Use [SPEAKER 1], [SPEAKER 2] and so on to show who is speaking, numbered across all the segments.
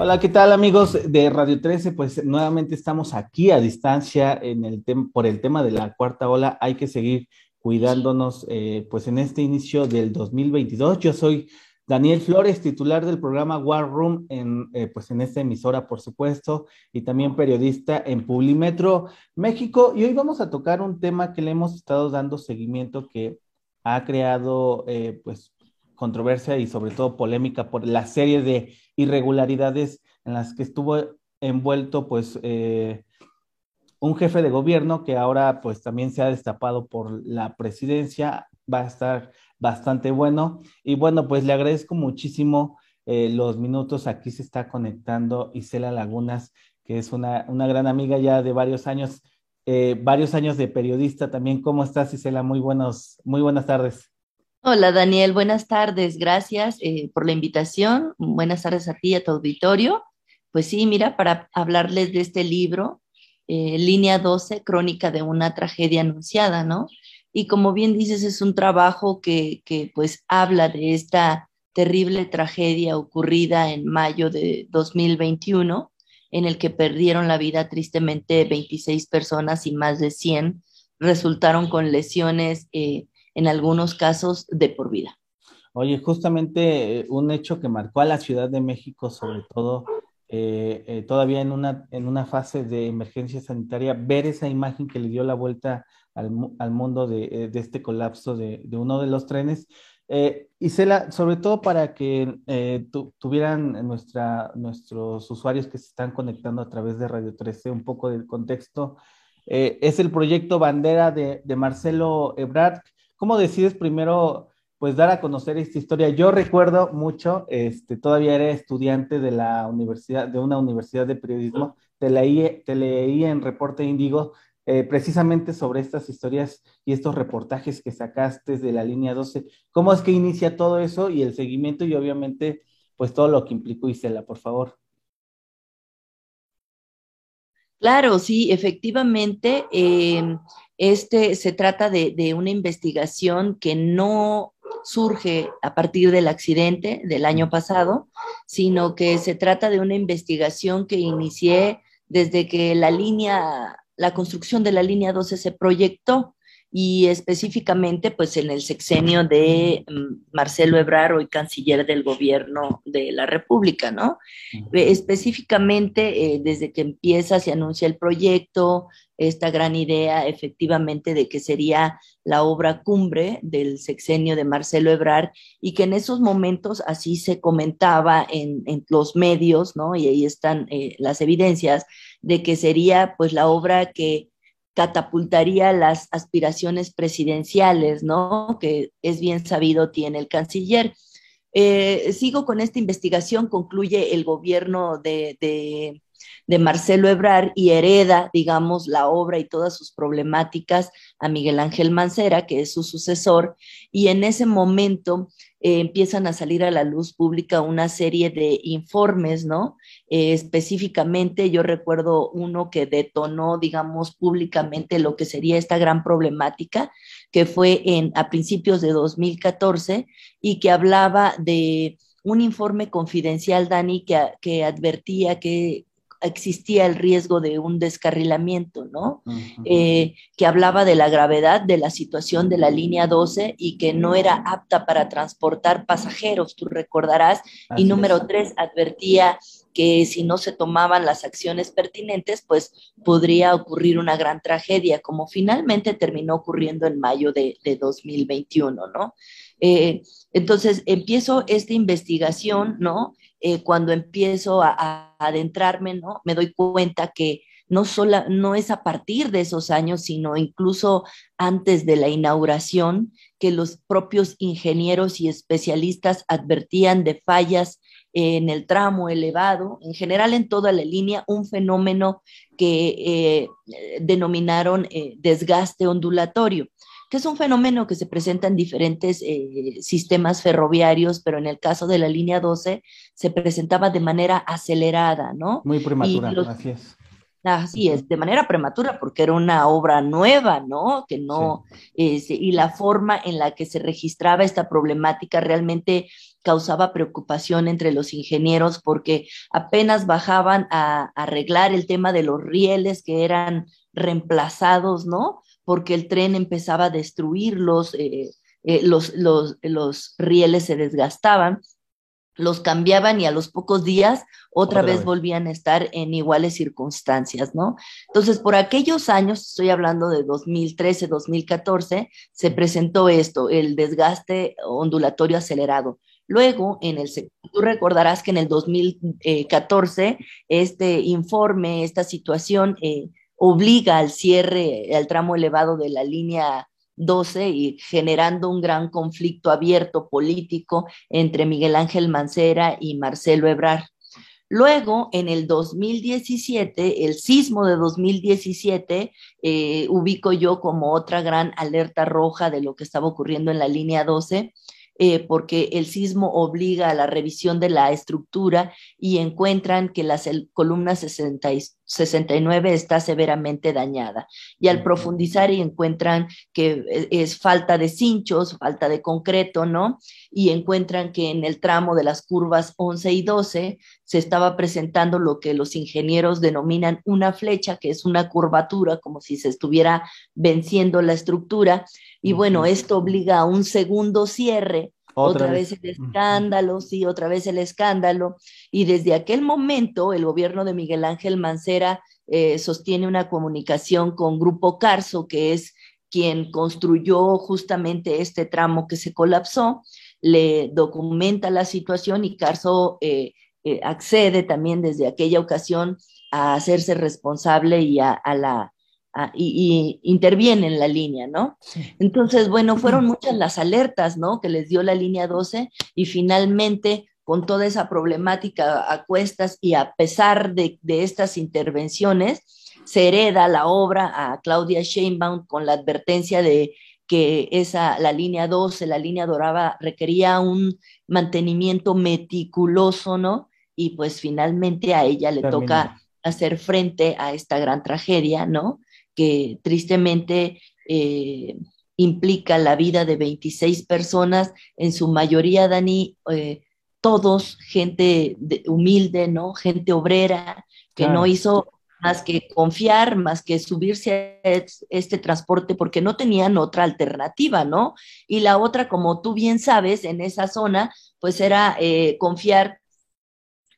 [SPEAKER 1] Hola, ¿qué tal amigos de Radio 13? Pues nuevamente estamos aquí a distancia en el por el tema de la cuarta ola. Hay que seguir cuidándonos eh, pues en este inicio del 2022. Yo soy Daniel Flores, titular del programa War Room en, eh, pues en esta emisora, por supuesto, y también periodista en Publimetro México. Y hoy vamos a tocar un tema que le hemos estado dando seguimiento que ha creado eh, pues controversia y sobre todo polémica por la serie de irregularidades en las que estuvo envuelto pues eh, un jefe de gobierno que ahora pues también se ha destapado por la presidencia, va a estar bastante bueno y bueno pues le agradezco muchísimo eh, los minutos, aquí se está conectando Isela Lagunas, que es una, una gran amiga ya de varios años, eh, varios años de periodista también. ¿Cómo estás Isela? Muy buenos, muy buenas tardes.
[SPEAKER 2] Hola Daniel, buenas tardes, gracias eh, por la invitación, buenas tardes a ti y a tu auditorio. Pues sí, mira, para hablarles de este libro, eh, Línea 12, Crónica de una tragedia anunciada, ¿no? Y como bien dices, es un trabajo que, que pues habla de esta terrible tragedia ocurrida en mayo de 2021, en el que perdieron la vida tristemente 26 personas y más de 100 resultaron con lesiones. Eh, en algunos casos de por vida.
[SPEAKER 1] Oye, justamente eh, un hecho que marcó a la Ciudad de México, sobre todo eh, eh, todavía en una, en una fase de emergencia sanitaria, ver esa imagen que le dio la vuelta al, al mundo de, de, este colapso de, de, uno de los trenes. Eh, Isela, sobre todo para que tu, tuvieran nuestra, nuestros usuarios que se están conectando a través de Radio 13 un poco del contexto, es el proyecto Bandera de, de Marcelo Ebrard, ¿Cómo decides primero, pues, dar a conocer esta historia? Yo recuerdo mucho, este, todavía era estudiante de la universidad, de una universidad de periodismo, te leí, te en Reporte Índigo eh, precisamente sobre estas historias y estos reportajes que sacaste de la línea 12. ¿Cómo es que inicia todo eso y el seguimiento y obviamente, pues, todo lo que implicó Isela, por favor?
[SPEAKER 2] Claro, sí, efectivamente. Eh, este se trata de, de, una investigación que no surge a partir del accidente del año pasado, sino que se trata de una investigación que inicié desde que la línea, la construcción de la línea 12 se proyectó y específicamente pues en el sexenio de mm, Marcelo Ebrard, hoy canciller del gobierno de la República, ¿no? Específicamente eh, desde que empieza, se anuncia el proyecto, esta gran idea efectivamente de que sería la obra cumbre del sexenio de Marcelo Ebrard y que en esos momentos así se comentaba en, en los medios, ¿no? Y ahí están eh, las evidencias de que sería pues la obra que catapultaría las aspiraciones presidenciales, ¿no? Que es bien sabido tiene el canciller. Eh, sigo con esta investigación, concluye el gobierno de, de, de, Marcelo Ebrar y hereda, digamos, la obra y todas sus problemáticas a Miguel Ángel Mancera, que es su sucesor, y en ese momento eh, empiezan a salir a la luz pública una serie de informes, ¿no? Eh, específicamente yo recuerdo uno que detonó, digamos, públicamente lo que sería esta gran problemática, que fue en, a principios de 2014 y que hablaba de un informe confidencial, Dani, que, que advertía que existía el riesgo de un descarrilamiento, ¿no? Uh -huh. eh, que hablaba de la gravedad de la situación de la línea 12 y que no era apta para transportar pasajeros, tú recordarás. Así y número tres, advertía que si no se tomaban las acciones pertinentes, pues podría ocurrir una gran tragedia, como finalmente terminó ocurriendo en mayo de, de 2021, ¿no? Eh, entonces, empiezo esta investigación, ¿no? Eh, cuando empiezo a, a, adentrarme, ¿no? Me doy cuenta que no, sola, no es a partir de esos años, sino incluso antes de la inauguración, que los propios ingenieros y especialistas advertían de fallas en el tramo elevado, en general en toda la línea, un fenómeno que eh, denominaron eh, desgaste ondulatorio que es un fenómeno que se presenta en diferentes eh, sistemas ferroviarios, pero en el caso de la línea 12 se presentaba de manera acelerada, ¿no?
[SPEAKER 1] Muy prematura, así es.
[SPEAKER 2] Así es, de manera prematura, porque era una obra nueva, ¿no? Que no, y la forma en la que se registraba esta problemática realmente causaba preocupación entre los ingenieros porque apenas bajaban a, arreglar el tema de los rieles que eran reemplazados, ¿no? Porque el tren empezaba a destruirlos, eh, eh, los, los, los rieles se desgastaban los cambiaban y a los pocos días otra, vez, volvían a estar en iguales circunstancias, ¿no? Entonces, por aquellos años, estoy hablando de 2013, 2014, se presentó esto, el desgaste ondulatorio acelerado. Luego, en el tú recordarás que en el 2014 este informe, esta situación eh, obliga al cierre, al tramo elevado de la línea 12 y generando un gran conflicto abierto político entre Miguel Ángel Mancera y Marcelo Ebrar. Luego, en el 2017, el sismo de 2017, eh, ubico yo como otra gran alerta roja de lo que estaba ocurriendo en la línea 12, eh, porque el sismo obliga a la revisión de la estructura y encuentran que la columna 69 está severamente dañada. Y al profundizar y encuentran que e, es falta de cinchos, falta de concreto, ¿no? Y encuentran que en el tramo de las curvas 11 y 12 se estaba presentando lo que los ingenieros denominan una flecha, que es una curvatura, como si se estuviera venciendo la estructura y bueno, esto obliga a un segundo cierre, otra, vez. el escándalo, sí, otra vez el escándalo. Y desde aquel momento el gobierno de Miguel Ángel Mancera eh, sostiene una comunicación con Grupo Carso, que es quien construyó justamente este tramo que se colapsó, le documenta la situación y Carso eh, eh, accede también desde aquella ocasión a hacerse responsable y a la Ah, y, interviene en la línea, ¿no? Entonces, bueno, fueron muchas las alertas, ¿no? Que les dio la línea 12 y finalmente con toda esa problemática a cuestas y a pesar de, estas intervenciones, se hereda la obra a Claudia Sheinbaum con la advertencia de que esa, la línea 12, la línea dorada, requería un mantenimiento meticuloso, ¿no? Y pues finalmente a ella le toca hacer frente a esta gran tragedia, ¿no? Que tristemente eh, implica la vida de 26 personas, en su mayoría, Dani, eh, todos gente humilde, ¿no? Gente obrera, que no hizo más que confiar, más que subirse a este transporte porque no tenían otra alternativa, ¿no? Y la otra, como tú bien sabes, en esa zona, pues era eh, confiar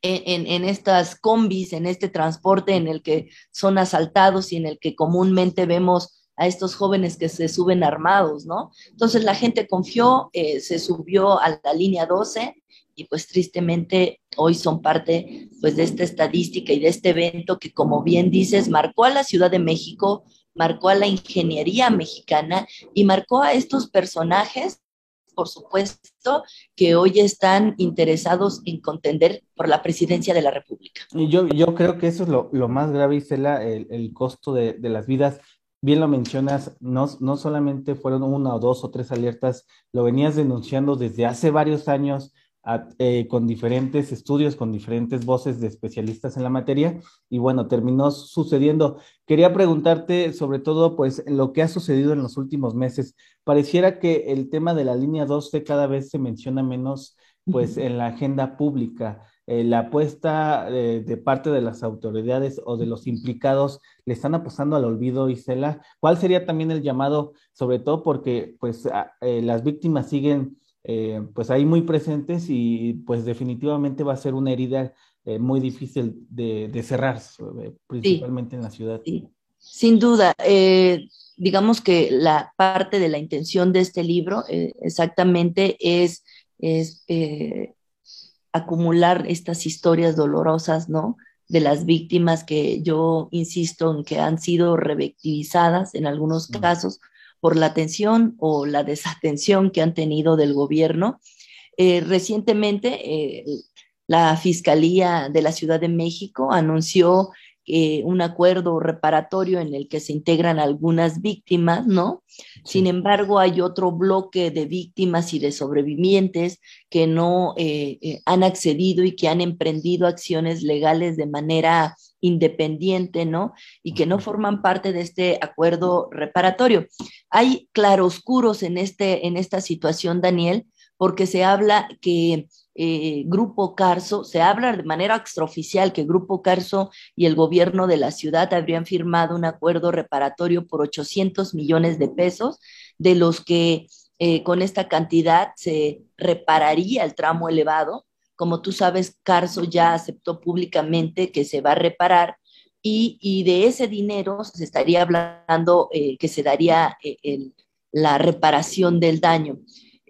[SPEAKER 2] en, estas combis, en este transporte en el que son asaltados y en el que comúnmente vemos a estos jóvenes que se suben armados, ¿no? Entonces la gente confió, eh, se subió a la línea 12 y pues tristemente hoy son parte pues de esta estadística y de este evento que como bien dices marcó a la Ciudad de México, marcó a la ingeniería mexicana y marcó a estos personajes por supuesto, que hoy están interesados en contender por la presidencia de la República.
[SPEAKER 1] Yo, yo creo que eso es lo, más grave, Isela, el, el costo de, de, las vidas. Bien lo mencionas, no, no solamente fueron una o dos o tres alertas, lo venías denunciando desde hace varios años eh, con diferentes estudios, con diferentes voces de especialistas en la materia, y bueno, terminó sucediendo. Quería preguntarte sobre todo, pues, lo que ha sucedido en los últimos meses. Pareciera que el tema de la línea 12 cada vez se menciona menos, pues, en la agenda pública. Eh, la apuesta eh, de parte de las autoridades o de los implicados le están apostando al olvido, Isela. ¿Cuál sería también el llamado, sobre todo porque, pues, las víctimas siguen eh, pues ahí muy presentes y pues definitivamente va a ser una herida eh, muy difícil de, cerrar, eh, principalmente en la ciudad.
[SPEAKER 2] Sí. Sin duda, eh, digamos que la parte de la intención de este libro exactamente es, es acumular estas historias dolorosas, ¿no? De las víctimas que yo insisto en que han sido revictimizadas en algunos casos por la atención o la desatención que han tenido del gobierno. recientemente, la Fiscalía de la Ciudad de México anunció eh, un acuerdo reparatorio en el que se integran algunas víctimas, ¿no? Sin embargo, hay otro bloque de víctimas y de sobrevivientes que no eh, eh, han accedido y que han emprendido acciones legales de manera independiente, ¿no? Y que no forman parte de este acuerdo reparatorio. Hay claroscuros en, este, en esta situación, Daniel, porque se habla que eh, Grupo Carso, se habla de manera extraoficial que Grupo Carso y el gobierno de la ciudad habrían firmado un acuerdo reparatorio por 800 millones de pesos, de los que eh, con esta cantidad se repararía el tramo elevado. Como tú sabes, Carso ya aceptó públicamente que se va a reparar y, de ese dinero se estaría hablando eh, que se daría la reparación del daño.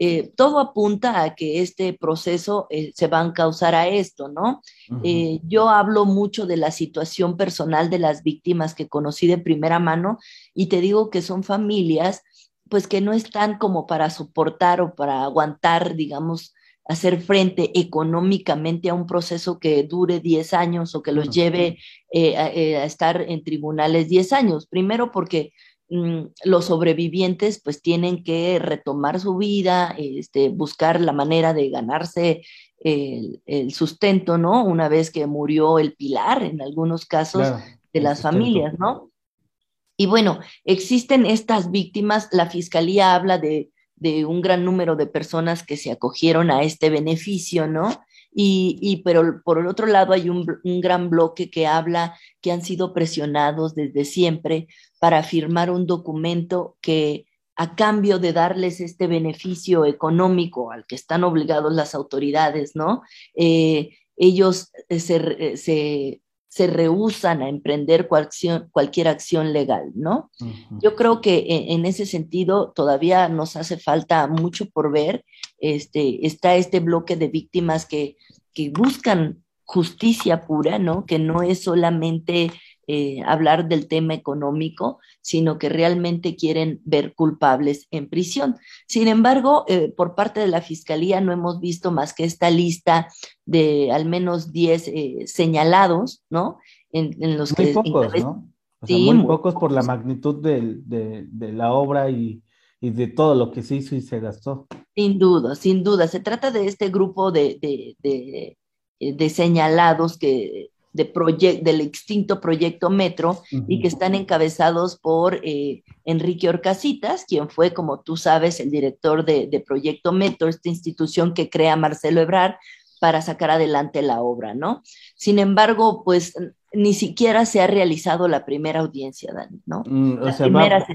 [SPEAKER 2] Eh, todo apunta a que este proceso eh, se va a causar a esto, ¿no? Eh, yo hablo mucho de la situación personal de las víctimas que conocí de primera mano y te digo que son familias pues que no están como para soportar o para aguantar, digamos, hacer frente económicamente a un proceso que dure 10 años o que los lleve a, a, estar en tribunales 10 años. Primero porque Mm, los sobrevivientes pues tienen que retomar su vida, este, buscar la manera de ganarse el, sustento, ¿no? Una vez que murió el pilar, en algunos casos, de las familias, ¿no? Y bueno, existen estas víctimas, la fiscalía habla de, de un gran número de personas que se acogieron a este beneficio, ¿no? Y, pero por el otro lado hay un, gran bloque que habla que han sido presionados desde siempre para firmar un documento que a cambio de darles este beneficio económico al que están obligados las autoridades, ¿no? Eh, ellos eh, se, se, se rehusan a emprender cualquier acción legal, ¿no? Yo creo que e, en, ese sentido todavía nos hace falta mucho por ver. Este, está este bloque de víctimas que, que buscan justicia pura, ¿no? Que no es solamente eh, hablar del tema económico, sino que realmente quieren ver culpables en prisión. Sin embargo, eh, por parte de la Fiscalía no hemos visto más que esta lista de al menos 10 eh, señalados, ¿no?
[SPEAKER 1] En, los muy pocos, ¿no? sí, muy, pocos por la magnitud de, la obra y, de todo lo que se hizo y se gastó.
[SPEAKER 2] Sin duda, sin duda. Se trata de este grupo de, de señalados que de del extinto proyecto Metro y que están encabezados por eh, Enrique Orcasitas, quien fue, como tú sabes, el director de, de, Proyecto Metro, esta institución que crea Marcelo Ebrard para sacar adelante la obra, ¿no? Sin embargo, pues ni siquiera se ha realizado la primera audiencia, Dani, ¿no?
[SPEAKER 1] Mm, la primera, va,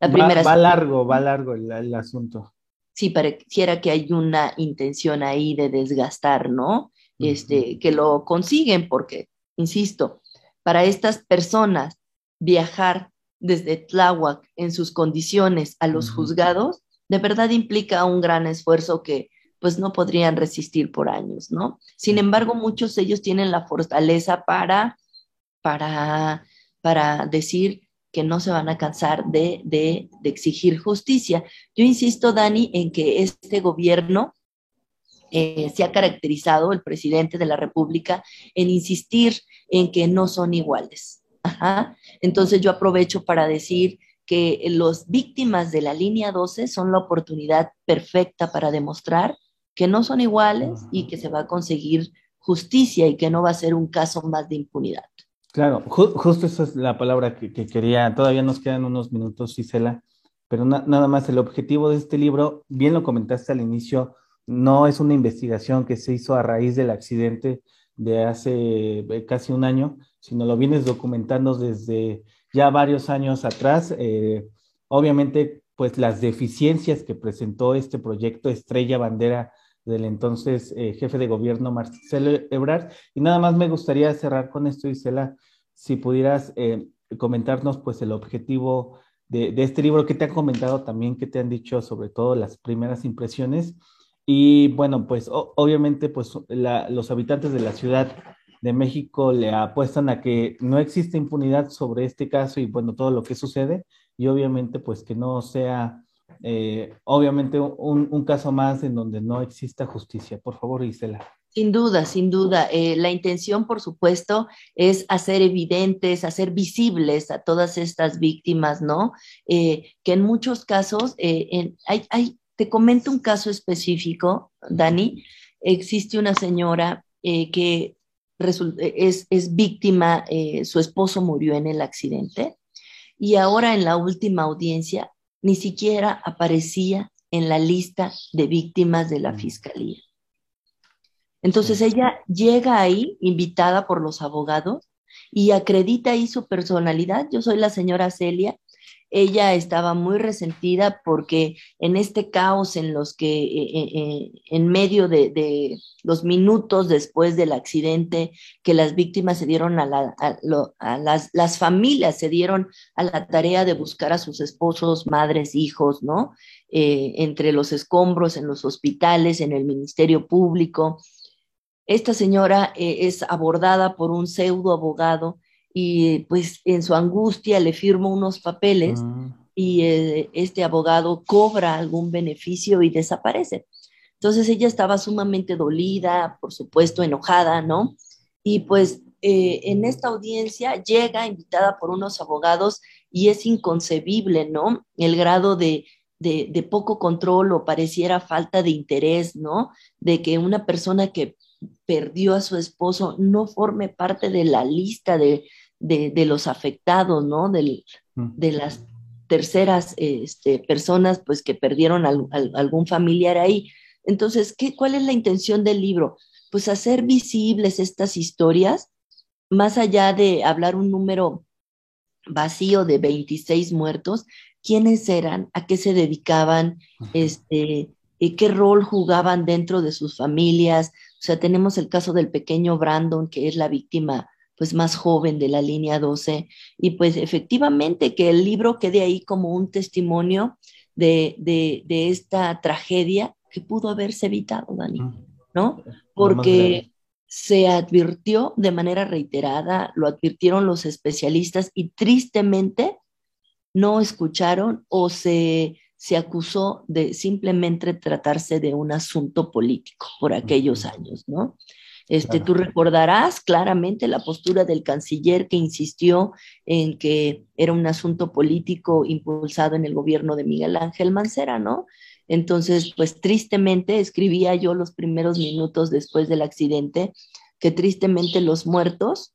[SPEAKER 1] la primera va, largo, va largo el, el asunto.
[SPEAKER 2] Sí, pareciera que hay una intención ahí de desgastar, ¿no? Este, que lo consiguen, porque, insisto, para estas personas viajar desde Tláhuac en sus condiciones a los juzgados, de verdad implica un gran esfuerzo que pues no podrían resistir por años, ¿no? Sin embargo, muchos de ellos tienen la fortaleza para, para, para decir que no se van a cansar de, de, de exigir justicia. Yo insisto, Dani, en que este gobierno eh, se ha caracterizado el presidente de la República en insistir en que no son iguales. Entonces yo aprovecho para decir que las víctimas de la línea 12 son la oportunidad perfecta para demostrar que no son iguales y que se va a conseguir justicia y que no va a ser un caso más de impunidad.
[SPEAKER 1] Claro, justo esa es la palabra que, quería. Todavía nos quedan unos minutos, Gisela, pero nada más el objetivo de este libro, bien lo comentaste al inicio, no es una investigación que se hizo a raíz del accidente de hace eh, casi un año, sino lo vienes documentando desde ya varios años atrás. Eh, obviamente, pues las deficiencias que presentó este proyecto Estrella Bandera del entonces eh, jefe de gobierno Marcelo Ebrard. Y nada más me gustaría cerrar con esto, Isela, si pudieras comentarnos pues el objetivo de, este libro que te han comentado también, que te han dicho sobre todo las primeras impresiones. Y bueno, pues obviamente pues los habitantes de la Ciudad de México le apuestan a que no existe impunidad sobre este caso y bueno, todo lo que sucede y obviamente pues que no sea eh, obviamente un, caso más en donde no exista justicia. Por favor, Gisela.
[SPEAKER 2] Sin duda, sin duda. Eh, la intención, por supuesto, es hacer evidentes, hacer visibles a todas estas víctimas, ¿no? Eh, que en muchos casos, hay, hay, te comento un caso específico, Dani. Existe una señora que es, es víctima, su esposo murió en el accidente y ahora en la última audiencia ni siquiera aparecía en la lista de víctimas de la mm. fiscalía. Entonces ella llega ahí, invitada por los abogados, y acredita ahí su personalidad. Yo soy la señora Celia ella estaba muy resentida porque en este caos en los que eh, eh, eh, en medio de, los minutos después del accidente que las víctimas se dieron a, las, las, familias se dieron a la tarea de buscar a sus esposos, madres, hijos, ¿no? entre los escombros, en los hospitales, en el Ministerio Público. Esta señora es abordada por un pseudo abogado y pues en su angustia le firmo unos papeles ah. y eh, este abogado cobra algún beneficio y desaparece. Entonces ella estaba sumamente dolida, por supuesto enojada, ¿no? Y pues eh, en esta audiencia llega invitada por unos abogados y es inconcebible, ¿no? El grado de, de, de poco control o pareciera falta de interés, ¿no? De que una persona que perdió a su esposo no forme parte de la lista de, de, los afectados, ¿no? de las terceras este, personas, pues, que perdieron algún familiar ahí. Entonces, ¿qué, ¿cuál es la intención del libro? Pues hacer visibles estas historias, más allá de hablar un número vacío de 26 muertos, quiénes eran, a qué se dedicaban, este, eh, qué rol jugaban dentro de sus familias. O sea, tenemos el caso del pequeño Brandon, que es la víctima pues más joven de la línea 12 y pues efectivamente que el libro quede ahí como un testimonio de, de, esta tragedia que pudo haberse evitado, Dani, ¿no? Porque se advirtió de manera reiterada, lo advirtieron los especialistas y tristemente no escucharon o se, se acusó de simplemente tratarse de un asunto político por aquellos años, ¿no? Este, Tú recordarás claramente la postura del canciller que insistió en que era un asunto político impulsado en el gobierno de Miguel Ángel Mancera, ¿no? Entonces, pues tristemente escribía yo los primeros minutos después del accidente que tristemente los muertos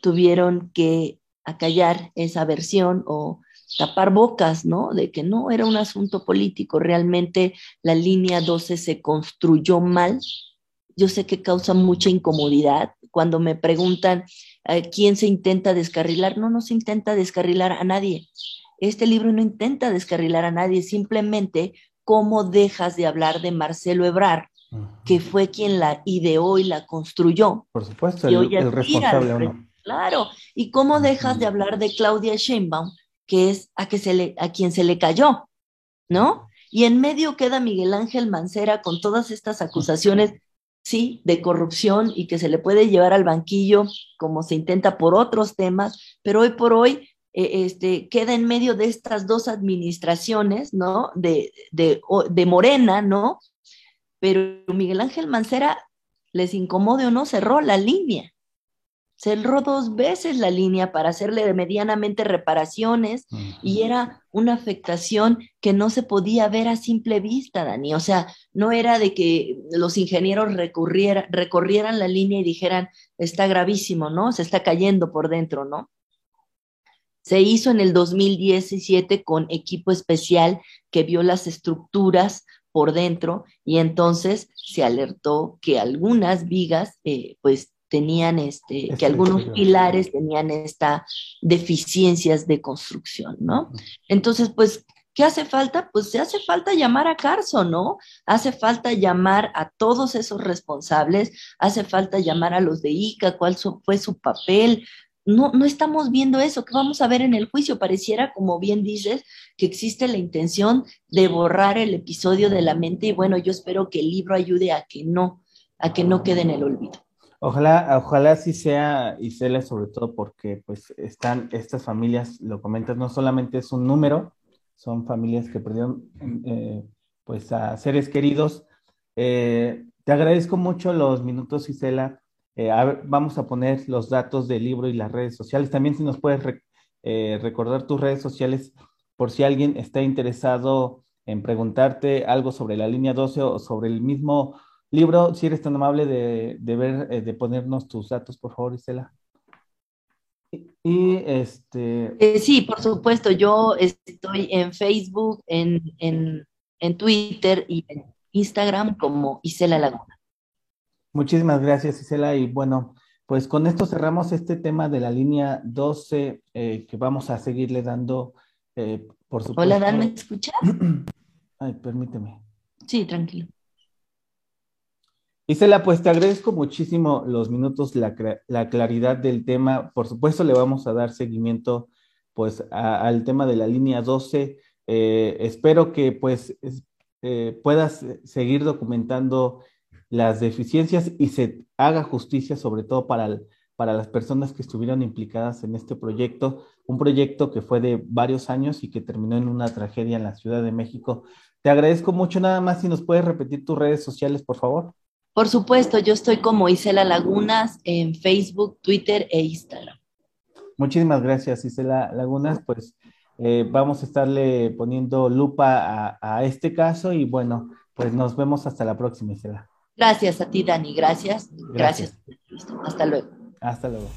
[SPEAKER 2] tuvieron que acallar esa versión o tapar bocas, ¿no? De que no era un asunto político, realmente la línea 12 se construyó mal yo sé que causa mucha incomodidad cuando me preguntan eh, quién se intenta descarrilar. No, no se intenta descarrilar a nadie. Este libro no intenta descarrilar a nadie, simplemente cómo dejas de hablar de Marcelo Ebrar, que fue quien la ideó y la construyó.
[SPEAKER 1] Por supuesto, el, responsable.
[SPEAKER 2] Claro, y cómo dejas de hablar de Claudia Sheinbaum, que es a, que se le, a quien se le cayó, ¿no? Y en medio queda Miguel Ángel Mancera con todas estas acusaciones sí, de corrupción y que se le puede llevar al banquillo como se intenta por otros temas, pero hoy por hoy eh, este, queda en medio de estas dos administraciones, ¿no? De, de, de Morena, ¿no? Pero Miguel Ángel Mancera, les incomode o no, cerró la línea cerró dos veces la línea para hacerle medianamente reparaciones y era una afectación que no se podía ver a simple vista, Dani. O sea, no era de que los ingenieros recorrieran la línea y dijeran, está gravísimo, ¿no? Se está cayendo por dentro, ¿no? Se hizo en el 2017 con equipo especial que vio las estructuras por dentro y entonces se alertó que algunas vigas eh, pues tenían este, que algunos pilares tenían esta deficiencias de construcción, ¿no? Entonces, pues, ¿qué hace falta? Pues se hace falta llamar a Carso, ¿no? Hace falta llamar a todos esos responsables, hace falta llamar a los de ICA, cuál fue su papel. no, no estamos viendo eso, que vamos a ver en el juicio. Pareciera, como bien dices, que existe la intención de borrar el episodio de la mente y bueno, yo espero que el libro ayude a que no, a que no quede en el olvido.
[SPEAKER 1] Ojalá, ojalá sí sea, Isela, sobre todo porque pues están estas familias, lo comentas, no solamente es un número, son familias que perdieron eh, pues a seres queridos. Eh, te agradezco mucho los minutos, Isela. Eh, vamos a poner los datos del libro y las redes sociales. También si nos puedes recordar tus redes sociales por si alguien está interesado en preguntarte algo sobre la línea 12 o sobre el mismo Libro, si eres tan amable de, ver, eh, de ponernos tus datos, por favor, Isela. Y, este.
[SPEAKER 2] Eh, sí, por supuesto, yo estoy en Facebook, en, en, Twitter y en Instagram como Isela Laguna.
[SPEAKER 1] Muchísimas gracias, Isela. Y bueno, pues con esto cerramos este tema de la línea 12 eh, que vamos a seguirle dando, por supuesto.
[SPEAKER 2] Hola, Dan, ¿me escuchas?
[SPEAKER 1] Ay, permíteme.
[SPEAKER 2] Sí, tranquilo.
[SPEAKER 1] Isela, pues te agradezco muchísimo los minutos, la, claridad del tema. Por supuesto, le vamos a dar seguimiento pues al tema de la línea 12. Eh, espero que pues eh, puedas seguir documentando las deficiencias y se haga justicia sobre todo para, para las personas que estuvieron implicadas en este proyecto, un proyecto que fue de varios años y que terminó en una tragedia en la Ciudad de México. Te agradezco mucho, nada más si nos puedes repetir tus redes sociales, por favor.
[SPEAKER 2] Por supuesto, yo estoy como Isela Lagunas en Facebook, Twitter e Instagram.
[SPEAKER 1] Muchísimas gracias, Isela Lagunas. Pues eh, vamos a estarle poniendo lupa a, este caso y bueno, pues nos vemos hasta la próxima, Isela.
[SPEAKER 2] Gracias a ti, Dani. Gracias. Gracias. Hasta luego.
[SPEAKER 1] Hasta luego.